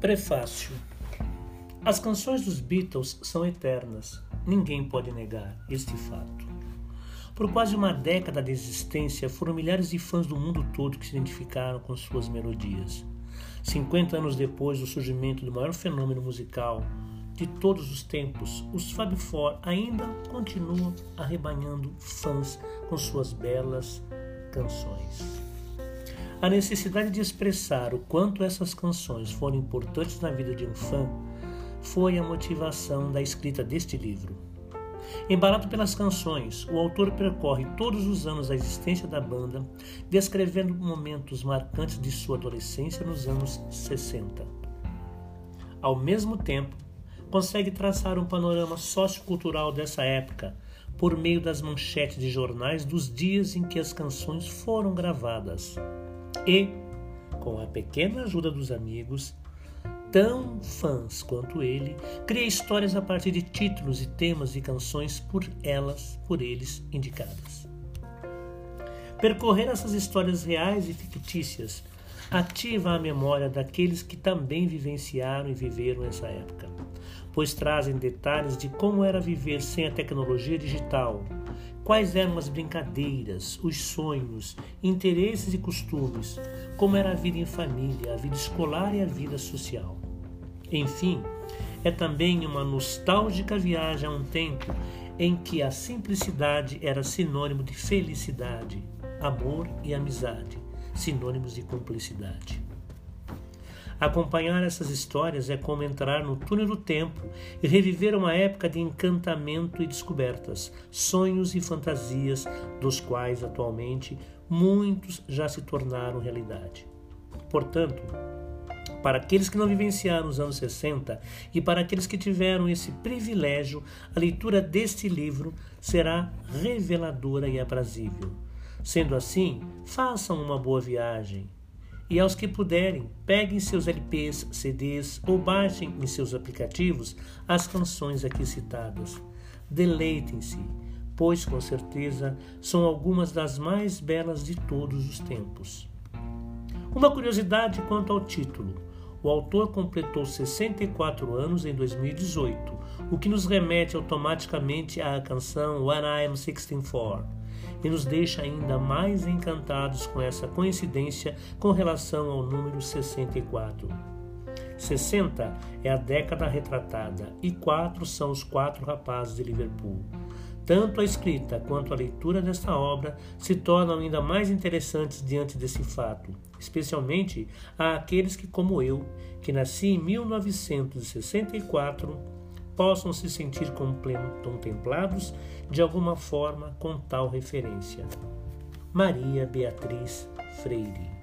Prefácio As canções dos Beatles são eternas. Ninguém pode negar este fato. Por quase uma década de existência, foram milhares de fãs do mundo todo que se identificaram com suas melodias. 50 anos depois do surgimento do maior fenômeno musical de todos os tempos, os Fab Four ainda continuam arrebanhando fãs com suas belas canções. A necessidade de expressar o quanto essas canções foram importantes na vida de um fã foi a motivação da escrita deste livro. Embalado pelas canções, o autor percorre todos os anos da existência da banda, descrevendo momentos marcantes de sua adolescência nos anos 60. Ao mesmo tempo, consegue traçar um panorama sociocultural dessa época por meio das manchetes de jornais dos dias em que as canções foram gravadas e, com a pequena ajuda dos amigos, tão fãs quanto ele, cria histórias a partir de títulos e temas e canções por elas, por eles indicadas. Percorrer essas histórias reais e fictícias ativa a memória daqueles que também vivenciaram e viveram essa época, pois trazem detalhes de como era viver sem a tecnologia digital, Quais eram as brincadeiras, os sonhos, interesses e costumes, como era a vida em família, a vida escolar e a vida social. Enfim, é também uma nostálgica viagem a um tempo em que a simplicidade era sinônimo de felicidade, amor e amizade, sinônimos de cumplicidade. Acompanhar essas histórias é como entrar no túnel do tempo e reviver uma época de encantamento e descobertas, sonhos e fantasias, dos quais atualmente muitos já se tornaram realidade. Portanto, para aqueles que não vivenciaram os anos 60 e para aqueles que tiveram esse privilégio, a leitura deste livro será reveladora e aprazível. Sendo assim, façam uma boa viagem e aos que puderem, peguem seus LPs, CDs ou baixem em seus aplicativos as canções aqui citadas. Deleitem-se, pois com certeza são algumas das mais belas de todos os tempos. Uma curiosidade quanto ao título. O autor completou 64 anos em 2018, o que nos remete automaticamente à canção When I Am 64 e nos deixa ainda mais encantados com essa coincidência com relação ao número 64. 60 é a década retratada e quatro são os quatro rapazes de Liverpool. Tanto a escrita quanto a leitura desta obra se tornam ainda mais interessantes diante desse fato, especialmente a aqueles que, como eu, que nasci em 1964, possam se sentir contemplados de alguma forma com tal referência. Maria Beatriz Freire